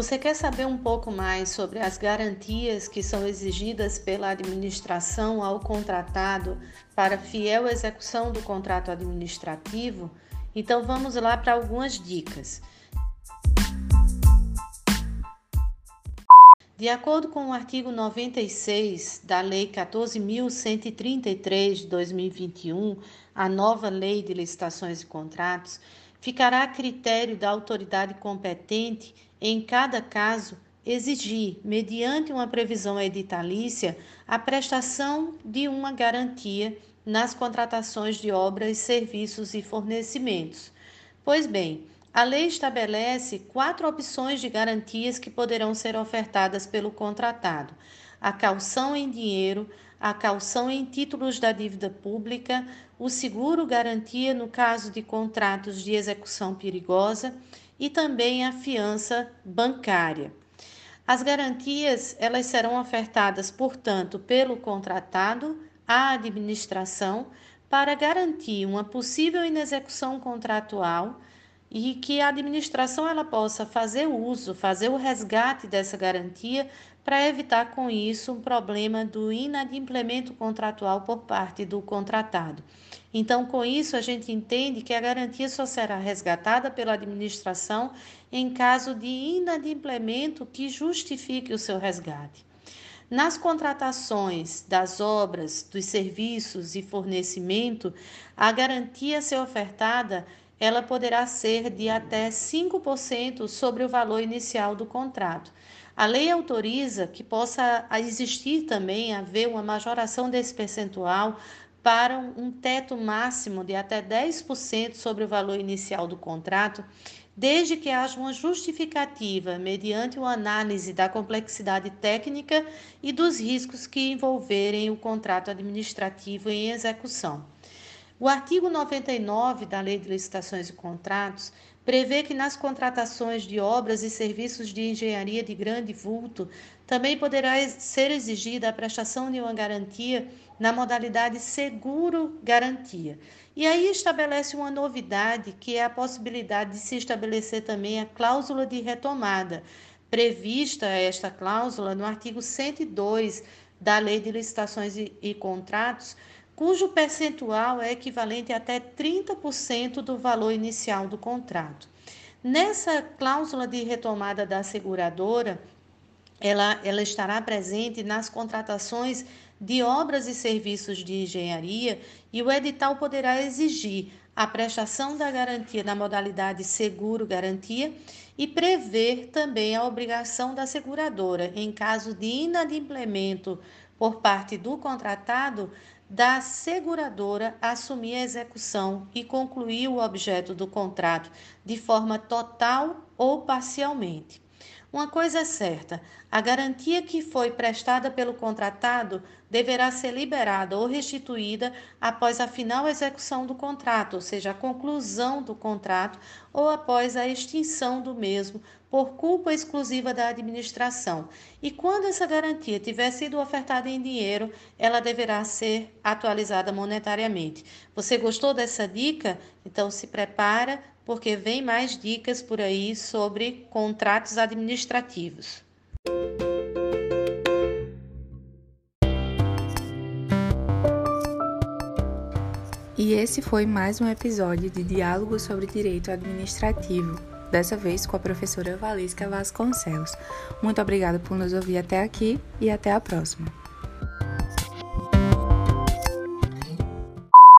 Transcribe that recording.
Você quer saber um pouco mais sobre as garantias que são exigidas pela administração ao contratado para fiel execução do contrato administrativo? Então vamos lá para algumas dicas. De acordo com o artigo 96 da Lei 14.133 de 2021, a nova Lei de Licitações e Contratos, ficará a critério da autoridade competente, em cada caso, exigir, mediante uma previsão editalícia, a prestação de uma garantia nas contratações de obras, serviços e fornecimentos. Pois bem, a lei estabelece quatro opções de garantias que poderão ser ofertadas pelo contratado: a calção em dinheiro, a calção em títulos da dívida pública, o seguro garantia no caso de contratos de execução perigosa e também a fiança bancária. As garantias, elas serão ofertadas, portanto, pelo contratado à administração para garantir uma possível inexecução contratual e que a administração ela possa fazer uso, fazer o resgate dessa garantia para evitar com isso um problema do inadimplemento contratual por parte do contratado. Então, com isso, a gente entende que a garantia só será resgatada pela administração em caso de inadimplemento que justifique o seu resgate. Nas contratações das obras, dos serviços e fornecimento, a garantia a ser ofertada ela poderá ser de até 5% sobre o valor inicial do contrato. A lei autoriza que possa existir também haver uma majoração desse percentual para um teto máximo de até 10% sobre o valor inicial do contrato, desde que haja uma justificativa mediante uma análise da complexidade técnica e dos riscos que envolverem o contrato administrativo em execução. O artigo 99 da Lei de Licitações e Contratos prevê que nas contratações de obras e serviços de engenharia de grande vulto também poderá ser exigida a prestação de uma garantia na modalidade seguro-garantia. E aí estabelece uma novidade, que é a possibilidade de se estabelecer também a cláusula de retomada, prevista esta cláusula no artigo 102 da Lei de Licitações e, e Contratos, cujo percentual é equivalente a até 30% do valor inicial do contrato. Nessa cláusula de retomada da seguradora, ela, ela estará presente nas contratações de obras e serviços de engenharia e o edital poderá exigir a prestação da garantia na modalidade seguro-garantia e prever também a obrigação da seguradora, em caso de inadimplemento por parte do contratado, da seguradora assumir a execução e concluir o objeto do contrato de forma total ou parcialmente. Uma coisa é certa: a garantia que foi prestada pelo contratado deverá ser liberada ou restituída após a final execução do contrato, ou seja, a conclusão do contrato ou após a extinção do mesmo por culpa exclusiva da administração. E quando essa garantia tiver sido ofertada em dinheiro, ela deverá ser atualizada monetariamente. Você gostou dessa dica? Então se prepara porque vem mais dicas por aí sobre contratos administrativos. E esse foi mais um episódio de Diálogo sobre Direito Administrativo, dessa vez com a professora Valesca Vasconcelos. Muito obrigada por nos ouvir até aqui e até a próxima.